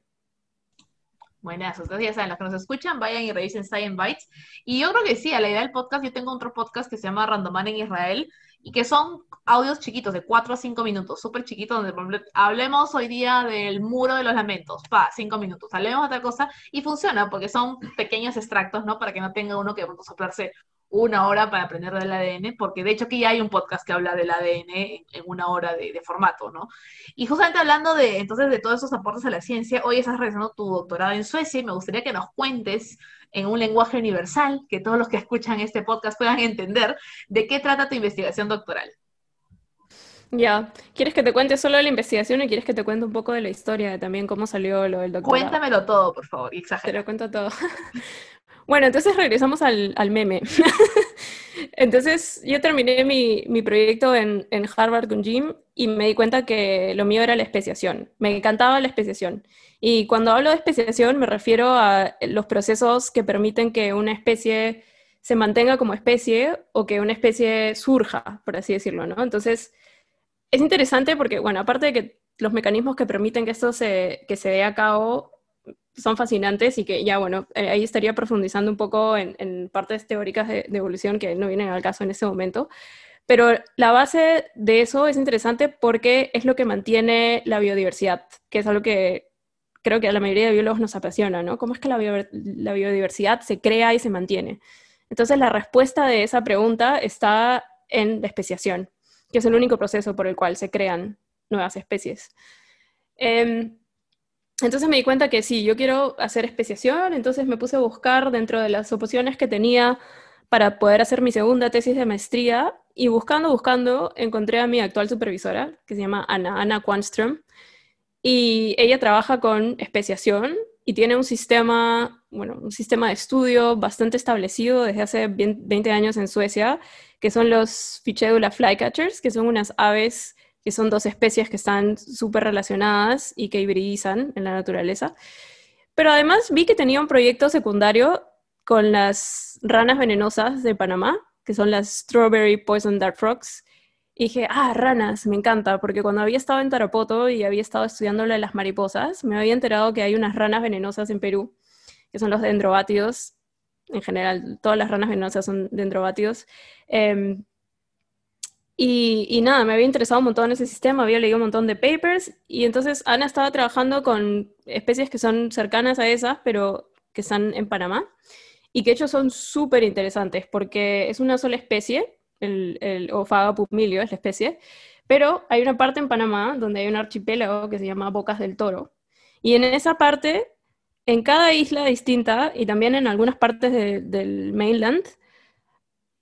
Buenas, ustedes ya saben, los que nos escuchan, vayan y revisen Science Bites. Y yo creo que sí, a la idea del podcast, yo tengo otro podcast que se llama Randoman en Israel, y que son audios chiquitos, de 4 a 5 minutos, súper chiquitos, donde por ejemplo, hablemos hoy día del muro de los lamentos, pa, 5 minutos, hablemos de otra cosa, y funciona, porque son pequeños extractos, ¿no? Para que no tenga uno que soplarse una hora para aprender del ADN, porque de hecho aquí ya hay un podcast que habla del ADN en, una hora de, formato, ¿no? Y justamente hablando de, entonces, de todos esos aportes a la ciencia, hoy estás realizando tu doctorado en Suecia y me gustaría que nos cuentes en un lenguaje universal, que todos los que escuchan este podcast puedan entender, de qué trata tu investigación doctoral. Ya, ¿quieres que te cuente solo de la investigación o quieres que te cuente un poco de la historia de también cómo salió lo del doctorado? Cuéntamelo todo, por favor, exagera. Te lo cuento todo. Bueno, entonces regresamos al, meme. entonces yo terminé mi, mi proyecto en, en, Harvard con Jim y me di cuenta que lo mío era la especiación. Me encantaba la especiación. Y cuando hablo de especiación me refiero a los procesos que permiten que una especie se mantenga como especie o que una especie surja, por así decirlo, ¿no? Entonces, es interesante porque, bueno, aparte de que los mecanismos que permiten que esto se, que se dé a cabo son fascinantes y que ya, bueno, eh, ahí estaría profundizando un poco en, partes teóricas de, evolución que no vienen al caso en este momento. Pero la base de eso es interesante porque es lo que mantiene la biodiversidad, que es algo que creo que a la mayoría de biólogos nos apasiona, ¿no? ¿Cómo es que la, biodiversidad se crea y se mantiene? Entonces, la respuesta de esa pregunta está en la especiación, que es el único proceso por el cual se crean nuevas especies. Eh, entonces me di cuenta que sí, yo quiero hacer especiación, entonces me puse a buscar dentro de las oposiciones que tenía para poder hacer mi segunda tesis de maestría y buscando, buscando, encontré a mi actual supervisora, que se llama Ana, Ana Quanström, y ella trabaja con especiación y tiene un sistema, bueno, un sistema de estudio bastante establecido desde hace 20 años en Suecia, que son los Fichedula flycatchers, que son unas aves que son dos especies que están súper relacionadas y que hibridizan en la naturaleza. Pero además vi que tenía un proyecto secundario con las ranas venenosas de Panamá, que son las Strawberry Poison Dart Frogs. Y dije, ah, ranas, me encanta, porque cuando había estado en Tarapoto y había estado estudiando las mariposas, me había enterado que hay unas ranas venenosas en Perú, que son los dendrobátidos. En general, todas las ranas venenosas son dendrobátidos. Em, y, nada, me había interesado un montón en ese sistema, había leído un montón de papers y entonces Ana estaba trabajando con especies que son cercanas a esas, pero que están en Panamá y que de hecho son súper interesantes porque es una sola especie, el, el Ophaga es la especie, pero hay una parte en Panamá donde hay un archipiélago que se llama Bocas del Toro y en esa parte, en cada isla distinta y también en algunas partes del mainland,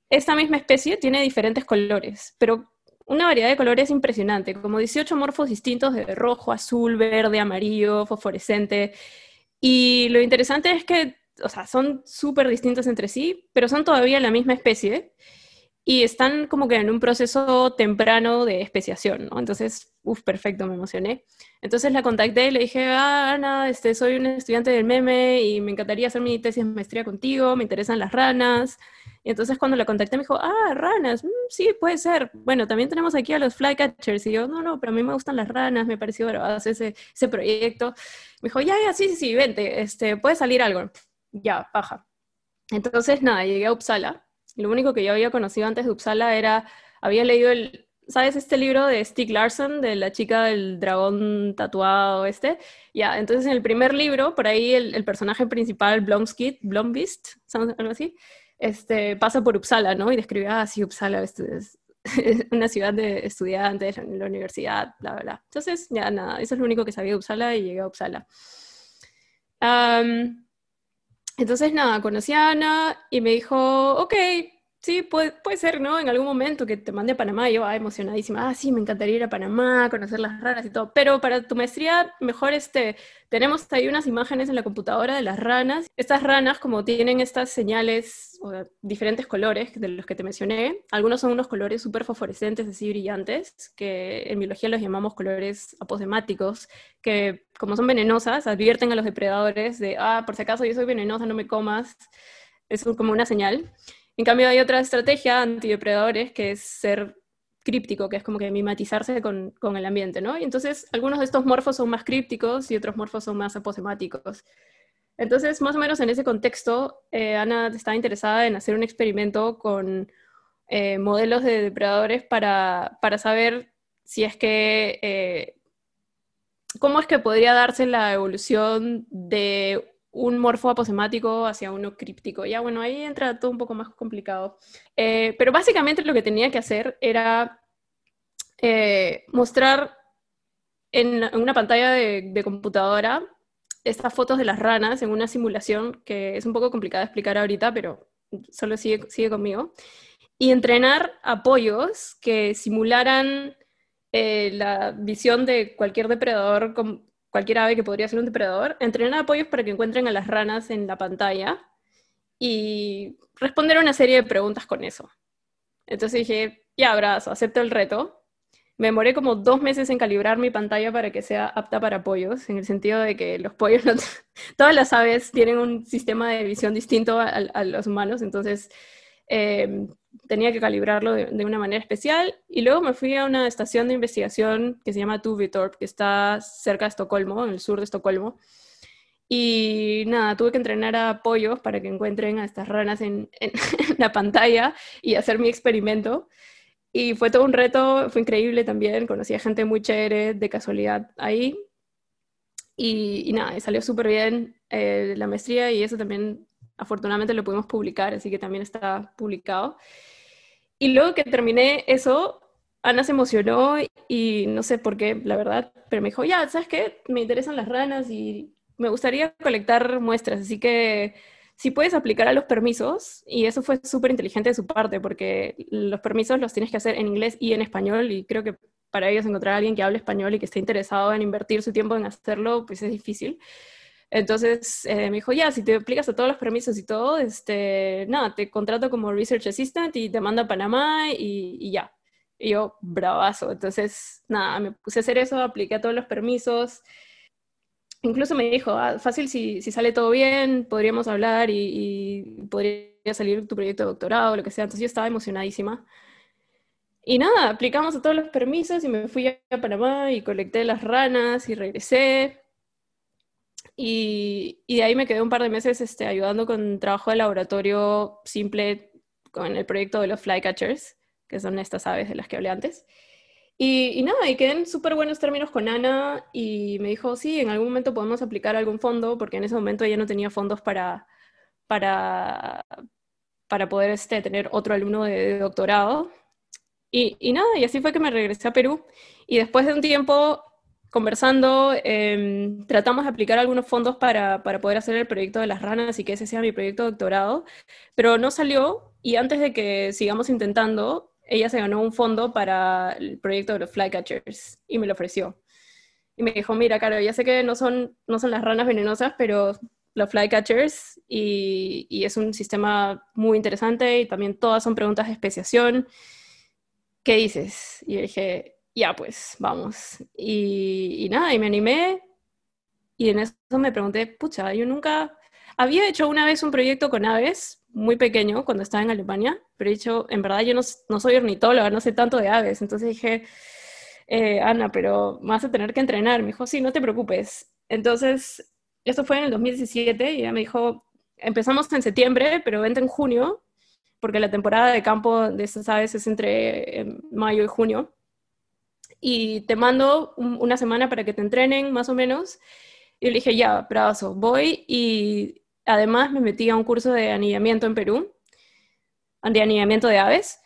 esta misma especie tiene diferentes colores, pero una variedad de colores impresionante, como 18 morfos distintos de rojo, azul, verde, amarillo, fosforescente. Y lo interesante es que, o sea, son súper distintos entre sí, pero son todavía la misma especie y están como que en un proceso temprano de especiación, ¿no? Entonces, uff, perfecto, me emocioné. Entonces la contacté y le dije, ah, Ana, este, soy un estudiante del meme y me encantaría hacer mi tesis de maestría contigo, me interesan las ranas. Entonces cuando la contacté me dijo, ah, ranas, mm, sí, puede ser. Bueno, también tenemos aquí a los flycatchers. Y yo, no, no, pero a mí me gustan las ranas, me pareció bravazo ese, ese proyecto. Me dijo, ya, ya, sí, sí, sí, vente, este, puede salir algo. Ya, paja. Entonces, nada, llegué a Uppsala. Lo único que yo había conocido antes de Uppsala era, había leído el, ¿sabes este libro de Stieg Larsson, de la chica del dragón tatuado este? Ya, entonces en el primer libro, por ahí el, personaje principal, Blomskid, Blombeast, algo así, este, pasa por Uppsala, ¿no? Y describía así, ah, Uppsala, es, una ciudad de estudiantes, la, la universidad, bla, bla, bla. Entonces, ya nada, eso es lo único que sabía de Uppsala y llegué a Uppsala. entonces, nada, conocí a Ana y me dijo, ok, Sí, puede, puede, ser, ¿no? En algún momento que te mande a Panamá, yo, ah, emocionadísima, ah, sí, me encantaría ir a Panamá, conocer las ranas y todo, pero para tu maestría, mejor este, tenemos ahí unas imágenes en la computadora de las ranas. Estas ranas, como tienen estas señales o diferentes colores de los que te mencioné, algunos son unos colores súper fosforescentes, así brillantes, que en biología los llamamos colores aposemáticos, que como son venenosas, advierten a los depredadores de, ah, por si acaso yo soy venenosa, no me comas, es como una señal. En cambio, hay otra estrategia antidepredadores que es ser críptico, que es como que mimetizarse con, con, el ambiente, ¿no? Y entonces, algunos de estos morfos son más crípticos y otros morfos son más aposemáticos. Entonces, más o menos en ese contexto, eh, Ana estaba interesada en hacer un experimento con eh, modelos de depredadores para, para, saber si es que, eh, cómo es que podría darse la evolución de un morfo aposemático hacia uno críptico. Ya, bueno, ahí entra todo un poco más complicado. Eh, pero básicamente lo que tenía que hacer era eh, mostrar en, una pantalla de, computadora estas fotos de las ranas en una simulación que es un poco complicada de explicar ahorita, pero solo sigue, sigue conmigo. Y entrenar apoyos que simularan eh, la visión de cualquier depredador cualquier ave que podría ser un depredador, entrenar apoyos para que encuentren a las ranas en la pantalla y responder una serie de preguntas con eso. Entonces dije, ya, abrazo, acepto el reto. Me demoré como dos meses en calibrar mi pantalla para que sea apta para pollos, en el sentido de que los pollos, todas las aves tienen un sistema de visión distinto a, los humanos, entonces eh, tenía que calibrarlo de, una manera especial. Y luego me fui a una estación de investigación que se llama Tuvitorp, que está cerca de Estocolmo, en el sur de Estocolmo. Y nada, tuve que entrenar a pollos para que encuentren a estas ranas en, la pantalla y hacer mi experimento. Y fue todo un reto, fue increíble también, conocí a gente muy chévere de casualidad ahí. Y, nada, salió súper bien eh, la maestría y eso también afortunadamente lo pudimos publicar, así que también está publicado. Y luego que terminé eso, Ana se emocionó y no sé por qué, la verdad, pero me dijo, ya, ¿sabes qué? Me interesan las ranas y me gustaría colectar muestras, así que si puedes aplicar a los permisos, y eso fue súper inteligente de su parte, porque los permisos los tienes que hacer en inglés y en español, y creo que para ellos encontrar a alguien que hable español y que esté interesado en invertir su tiempo en hacerlo, pues es difícil. Entonces eh, me dijo, ya, si te aplicas a todos los permisos y todo, este, nada, te contrato como Research Assistant y te mando a Panamá y, ya. Y yo, bravazo. Entonces, nada, me puse a hacer eso, apliqué a todos los permisos. Incluso me dijo, ah, fácil, si, si, sale todo bien, podríamos hablar y, y, podría salir tu proyecto de doctorado, lo que sea. Entonces yo estaba emocionadísima. Y nada, aplicamos a todos los permisos y me fui a Panamá y colecté las ranas y regresé. Y, de ahí me quedé un par de meses este, ayudando con trabajo de laboratorio simple con el proyecto de los flycatchers, que son estas aves de las que hablé antes. Y, nada, y quedé en súper buenos términos con Ana y me dijo, sí, en algún momento podemos aplicar algún fondo, porque en ese momento ella no tenía fondos para, para, para poder este, tener otro alumno de, doctorado. Y, y, nada, y así fue que me regresé a Perú. Y después de un tiempo conversando, em, tratamos de aplicar algunos fondos para, para, poder hacer el proyecto de las ranas y que ese sea mi proyecto de doctorado, pero no salió y antes de que sigamos intentando, ella se ganó un fondo para el proyecto de los flycatchers y me lo ofreció. Y me dijo, mira, Caro, ya sé que no son, no son las ranas venenosas, pero los flycatchers y, y es un sistema muy interesante y también todas son preguntas de especiación. ¿Qué dices? Y yo dije, ya pues, vamos. Y, nada, y me animé y en eso me pregunté, pucha, yo nunca, había hecho una vez un proyecto con aves, muy pequeño, cuando estaba en Alemania, pero he dicho, en verdad yo no, no soy ornitóloga, no sé tanto de aves, entonces dije, eh, Ana, pero vas a tener que entrenar. Me dijo, sí, no te preocupes. Entonces, esto fue en el 2017 y ella me dijo, empezamos en septiembre, pero vente en junio, porque la temporada de campo de estas aves es entre eh, mayo y junio. Y te mando una semana para que te entrenen, más o menos. Y le dije, ya, brazo, voy. Y además me metí a un curso de anillamiento en Perú, de anillamiento de aves,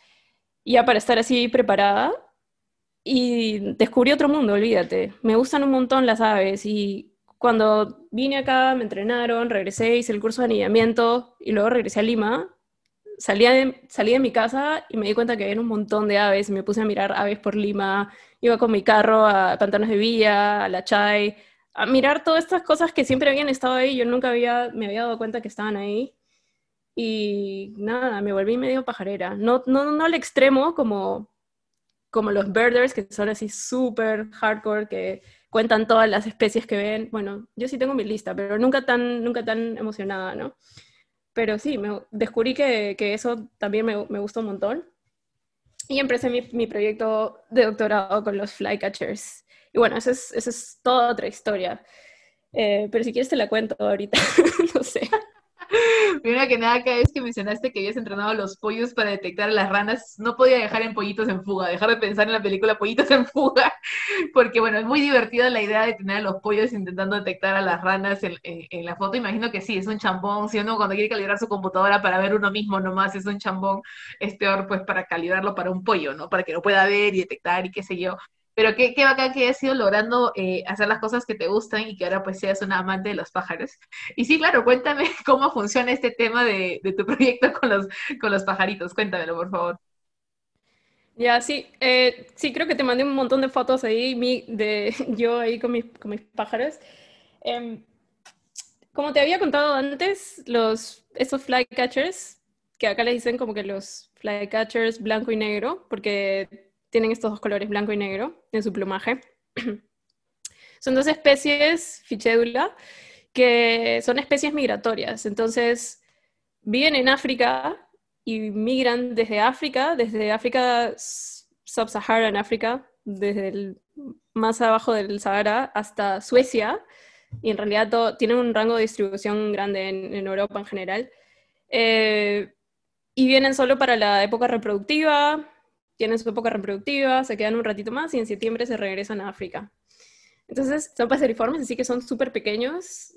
ya para estar así preparada. Y descubrí otro mundo, olvídate. Me gustan un montón las aves y cuando vine acá, me entrenaron, regresé, hice el curso de anillamiento y luego regresé a Lima. Salí de, salí de mi casa y me di cuenta que había un montón de aves me puse a mirar aves por Lima. Iba con mi carro a Pantanos de Villa, a La Chay, a mirar todas estas cosas que siempre habían estado ahí. Yo nunca había, me había dado cuenta que estaban ahí. Y nada, me volví medio pajarera. No, no, no al extremo como, como los birders, que son así súper hardcore, que cuentan todas las especies que ven. Bueno, yo sí tengo mi lista, pero nunca tan, nunca tan emocionada, ¿no? Pero sí, me descubrí que, que eso también me, me, gustó un montón. Y empecé mi, mi, proyecto de doctorado con los flycatchers. Y bueno, esa es, esa es toda otra historia. Eh, pero si quieres te la cuento ahorita, no sé. Primero que nada, cada vez que mencionaste que habías entrenado a los pollos para detectar a las ranas, no podía dejar en Pollitos en Fuga, dejar de pensar en la película Pollitos en Fuga, porque bueno, es muy divertida la idea de tener a los pollos intentando detectar a las ranas en, la foto. Imagino que sí, es un chambón, si uno cuando quiere calibrar su computadora para ver uno mismo nomás, es un chambón, es peor pues para calibrarlo para un pollo, ¿no? Para que lo pueda ver y detectar y qué sé yo. Pero qué, qué bacán que hayas ido logrando eh, hacer las cosas que te gustan y que ahora pues seas una amante de los pájaros. Y sí, claro, cuéntame cómo funciona este tema de, de tu proyecto con los, con los pajaritos. Cuéntamelo, por favor. Ya, sí, eh, sí, creo que te mandé un montón de fotos ahí mi, de yo ahí con mis, con mis pájaros. Eh, como te había contado antes, los, esos flycatchers, que acá les dicen como que los flycatchers blanco y negro, porque tienen estos dos colores, blanco y negro, en su plumaje. son dos especies, Fichedula, que son especies migratorias. Entonces, viven en África y migran desde África, desde África sub-Saharan África, desde el más abajo del Sahara hasta Suecia, y en realidad tienen un rango de distribución grande en, Europa en general. Eh, y vienen solo para la época reproductiva, tienen su época reproductiva, se quedan un ratito más y en septiembre se regresan a África. Entonces, son paseriformes, así que son súper pequeños.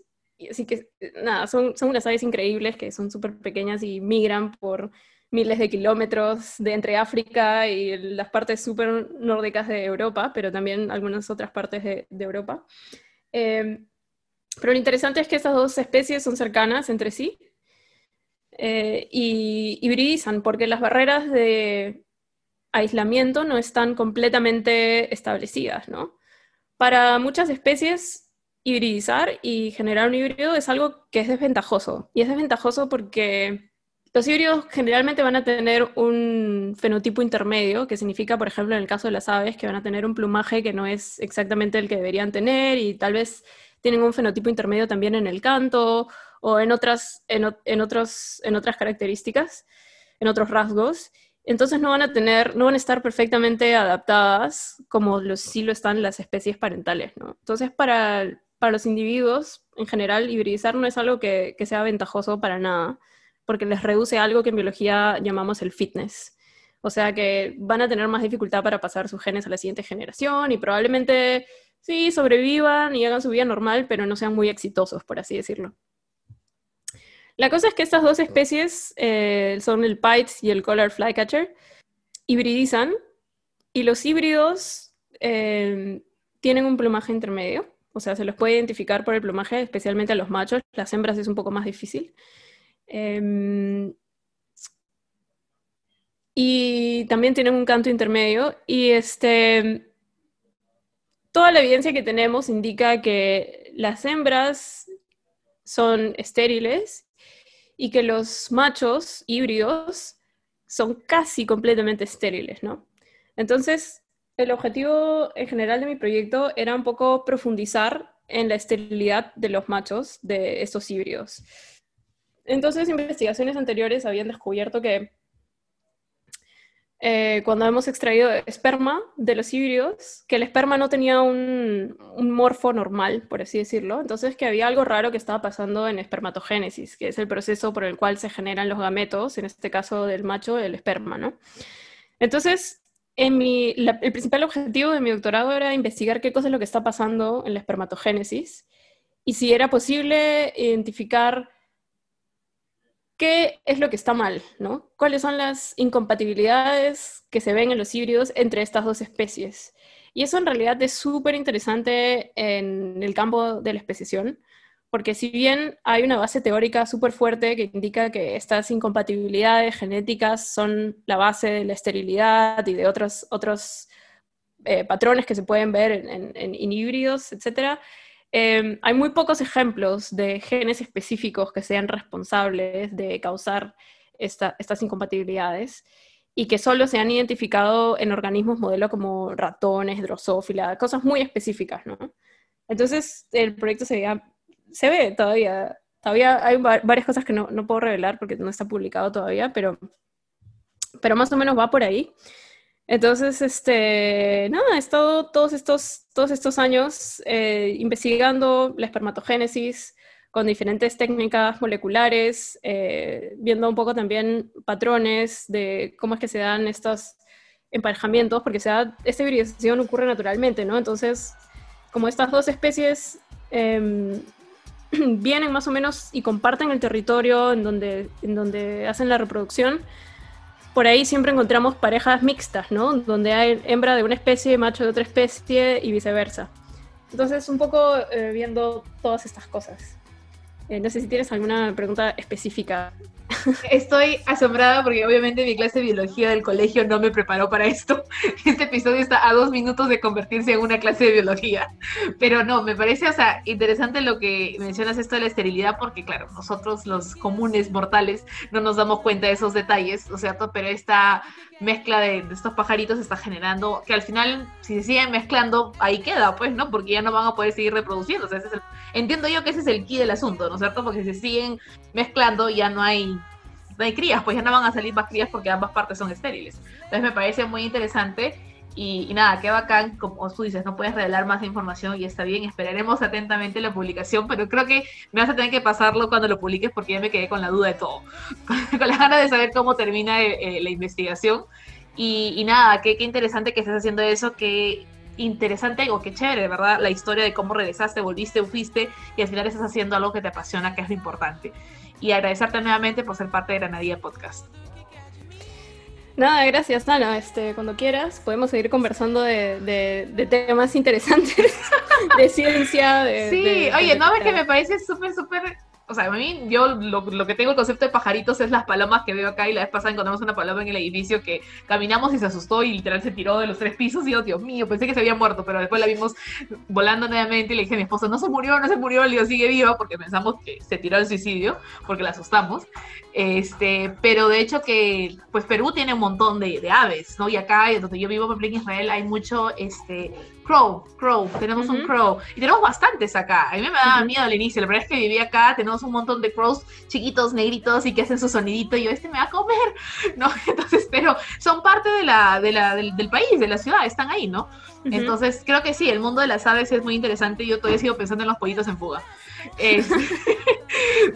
Así que, nada, son, son unas aves increíbles que son súper pequeñas y migran por miles de kilómetros de entre África y las partes súper nórdicas de Europa, pero también algunas otras partes de, de Europa. Eh, pero lo interesante es que estas dos especies son cercanas entre sí eh, y hibridizan, porque las barreras de, aislamiento no están completamente establecidas, ¿no? Para muchas especies, hibridizar y generar un híbrido es algo que es desventajoso. Y es desventajoso porque los híbridos generalmente van a tener un fenotipo intermedio, que significa, por ejemplo, en el caso de las aves, que van a tener un plumaje que no es exactamente el que deberían tener y tal vez tienen un fenotipo intermedio también en el canto o en otras, en, otros, en otras características, en otros rasgos entonces no van a tener, no van a estar perfectamente adaptadas como lo, sí lo están las especies parentales, ¿no? Entonces para, para los individuos, en general, hibridizar no es algo que, que, sea ventajoso para nada, porque les reduce algo que en biología llamamos el fitness. O sea que van a tener más dificultad para pasar sus genes a la siguiente generación y probablemente sí sobrevivan y hagan su vida normal, pero no sean muy exitosos, por así decirlo. La cosa es que estas dos especies eh, son el Pites y el Collar Flycatcher, hibridizan y los híbridos eh, tienen un plumaje intermedio, o sea, se los puede identificar por el plumaje, especialmente a los machos, las hembras es un poco más difícil. Em, y también tienen un canto intermedio y este, toda la evidencia que tenemos indica que las hembras son estériles y que los machos híbridos son casi completamente estériles, ¿no? Entonces, el objetivo en general de mi proyecto era un poco profundizar en la esterilidad de los machos de estos híbridos. entonces investigaciones anteriores habían descubierto que eh, cuando hemos extraído esperma de los híbridos, que el esperma no tenía un, un, morfo normal, por así decirlo. Entonces, que había algo raro que estaba pasando en espermatogénesis, que es el proceso por el cual se generan los gametos, en este caso del macho, el esperma, ¿no? Entonces, en mi, el principal objetivo de mi doctorado era investigar qué cosa es lo que está pasando en la espermatogénesis y si era posible identificar qué es lo que está mal, ¿no? ¿Cuáles son las incompatibilidades que se ven en los híbridos entre estas dos especies? Y eso en realidad es súper interesante en el campo de la especiación, porque si bien hay una base teórica súper fuerte que indica que estas incompatibilidades genéticas son la base de la esterilidad y de otros, otros eh, patrones que se pueden ver en, en, híbridos, etcétera, Em, hay muy pocos ejemplos de genes específicos que sean responsables de causar estas incompatibilidades y que solo se han identificado en organismos modelo como ratones, drosófila, cosas muy específicas, ¿no? Entonces el proyecto se, se ve todavía, todavía hay varias cosas que no, no, puedo revelar porque no está publicado todavía, pero, pero más o menos va por ahí. Entonces, este, nada, he estado todos estos, todos estos años eh, investigando la espermatogénesis con diferentes técnicas moleculares, eh, viendo un poco también patrones de cómo es que se dan estos emparejamientos, porque se da, esta hibridación ocurre naturalmente, ¿no? Entonces, como estas dos especies em, vienen más o menos y comparten el territorio en donde, en donde hacen la reproducción, por ahí siempre encontramos parejas mixtas, ¿no? Donde hay hembra de una especie, macho de otra especie y viceversa. Entonces, un poco eh, viendo todas estas cosas. Eh, no sé si tienes alguna pregunta específica. Estoy asombrada porque obviamente mi clase de biología del colegio no me preparó para esto. Este episodio está a dos minutos de convertirse en una clase de biología. Pero no, me parece, o sea, interesante lo que mencionas esto de la esterilidad porque, claro, nosotros los comunes mortales no nos damos cuenta de esos detalles, ¿no es cierto? Pero esta mezcla de, estos pajaritos está generando que al final, si se siguen mezclando, ahí queda, pues, ¿no? Porque ya no van a poder seguir reproduciendo. Entiendo yo que ese es el key del asunto, ¿no es cierto? Porque si se siguen mezclando, ya no hay, no hay crías, pues ya no van a salir más crías porque ambas partes son estériles. Entonces me parece muy interesante. Y, nada, qué bacán, como tú dices, no puedes revelar más información y está bien, esperaremos atentamente la publicación, pero creo que me vas a tener que pasarlo cuando lo publiques porque ya me quedé con la duda de todo, con la ganas de saber cómo termina eh, la investigación. Y, y nada, qué, qué, interesante que estés haciendo eso, qué interesante o qué chévere, ¿verdad? La historia de cómo regresaste, volviste, fuiste y al final estás haciendo algo que te apasiona, que es lo importante. Y agradecerte nuevamente por ser parte de Granadilla Podcast. Nada, gracias, Ana. Este, cuando quieras, podemos seguir conversando de, de, temas interesantes, de ciencia. De, sí, oye, no, es que me parece súper, súper o sea, a mí, yo lo, que tengo el concepto de pajaritos es las palomas que veo acá y la vez pasada encontramos una paloma en el edificio que caminamos y se asustó y literal se tiró de los tres pisos y yo, Dios mío, pensé que se había muerto, pero después la vimos volando nuevamente y le dije a mi esposo, no se murió, no se murió, le digo, sigue viva porque pensamos que se tiró al suicidio, porque la asustamos. Este, pero de hecho que, pues Perú tiene un montón de, aves, ¿no? Y acá, donde yo vivo, en Israel, hay mucho, este, crow, crow, tenemos un crow. Y tenemos bastantes acá. A mí me daba miedo al inicio. La verdad es que vivía acá, tenemos un montón de crows chiquitos, negritos y que hacen su sonidito. Y yo, este me va a comer. ¿No? Entonces, pero son parte de la, de la, del, país, de la ciudad, están ahí, ¿no? Entonces, creo que sí, el mundo de las aves es muy interesante. Yo todavía sigo pensando en los pollitos en fuga.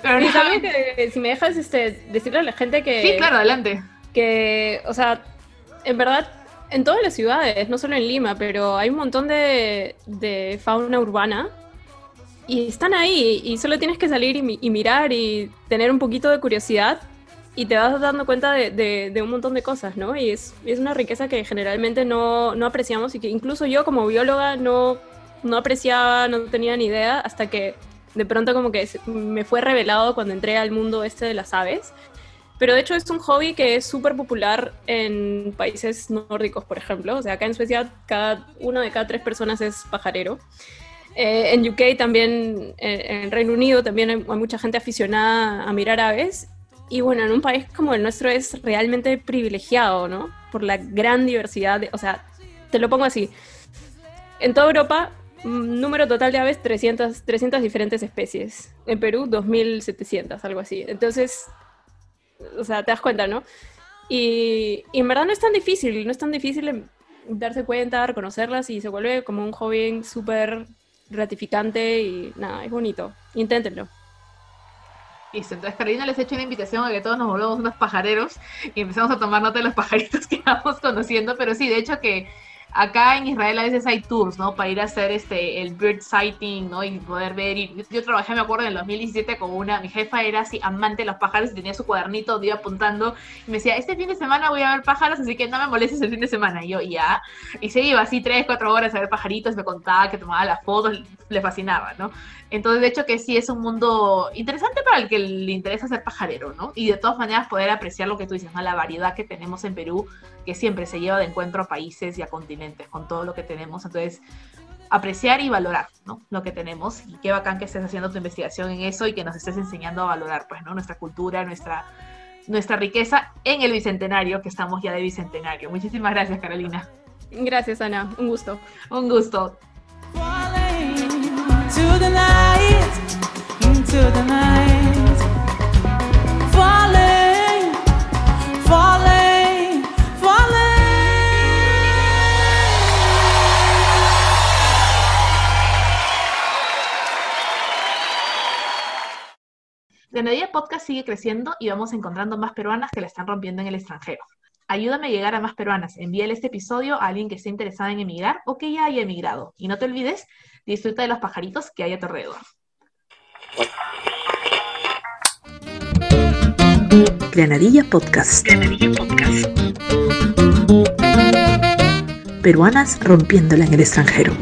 pero y también que, si me dejas este, decirle a la gente que. Sí, claro, adelante. Que, o sea, en verdad en todas las ciudades, no solo en Lima, pero hay un montón de, fauna urbana y están ahí y solo tienes que salir y, mirar y tener un poquito de curiosidad y te vas dando cuenta de, un montón de cosas, ¿no? Y es, una riqueza que generalmente no, apreciamos y que incluso yo como bióloga no, no apreciaba, no tenía ni idea hasta que de pronto como que me fue revelado cuando entré al mundo este de las aves pero de hecho es un hobby que es súper popular en países nórdicos, por ejemplo. O sea, acá en Suecia cada, una de cada tres personas es pajarero. Eh, en UK también, eh, en Reino Unido también hay, mucha gente aficionada a mirar aves. Y bueno, en un país como el nuestro es realmente privilegiado, ¿no? Por la gran diversidad. De, o sea, te lo pongo así. En toda Europa mm, número total de aves, 300, 300 diferentes especies. En Perú, 2.700, algo así. Entonces, o sea, te das cuenta, ¿no? Y, y en verdad no es tan difícil, no es tan difícil darse cuenta, reconocerlas y se vuelve como un hobby súper gratificante y nada, es bonito. Inténtenlo. Listo, entonces Carolina les he hecho una invitación a que todos nos volvamos unos pajareros y empezamos a tomar nota de los pajaritos que vamos conociendo, pero sí, de hecho que acá en Israel a veces hay tours, ¿no? Para ir a hacer este, el bird sighting, ¿no? Y poder ver. Y yo trabajé, me acuerdo, en el 2017 con una, mi jefa era así amante de los pájaros y tenía su cuadernito iba apuntando y me decía, este fin de semana voy a ver pájaros, así que no me molestes el fin de semana. Y yo, ya. Y se iba así tres, cuatro horas a ver pajaritos, me contaba que tomaba las fotos, le fascinaba, ¿no? Entonces, de hecho, que sí es un mundo interesante para el que le interesa ser pajarero, ¿no? Y de todas maneras poder apreciar lo que tú dices, ¿no? La variedad que tenemos en Perú, que siempre se lleva de encuentro a países y a continentes con todo lo que tenemos. Entonces, apreciar y valorar, ¿no? Lo que tenemos. Y qué bacán que estés haciendo tu investigación en eso y que nos estés enseñando a valorar, pues, ¿no? Nuestra cultura, nuestra, nuestra riqueza en el Bicentenario, que estamos ya de Bicentenario. Muchísimas gracias, Carolina. Gracias, Ana. Un gusto. Un gusto. Granadilla Podcast sigue creciendo y vamos encontrando más peruanas que la están rompiendo en el extranjero. Ayúdame a llegar a más peruanas. Envíale este episodio a alguien que esté interesada en emigrar o que ya haya emigrado. Y no te olvides, disfruta de los pajaritos que hay a tu alrededor. Granadilla Podcast. Granadilla Podcast. Peruanas rompiéndola en el extranjero.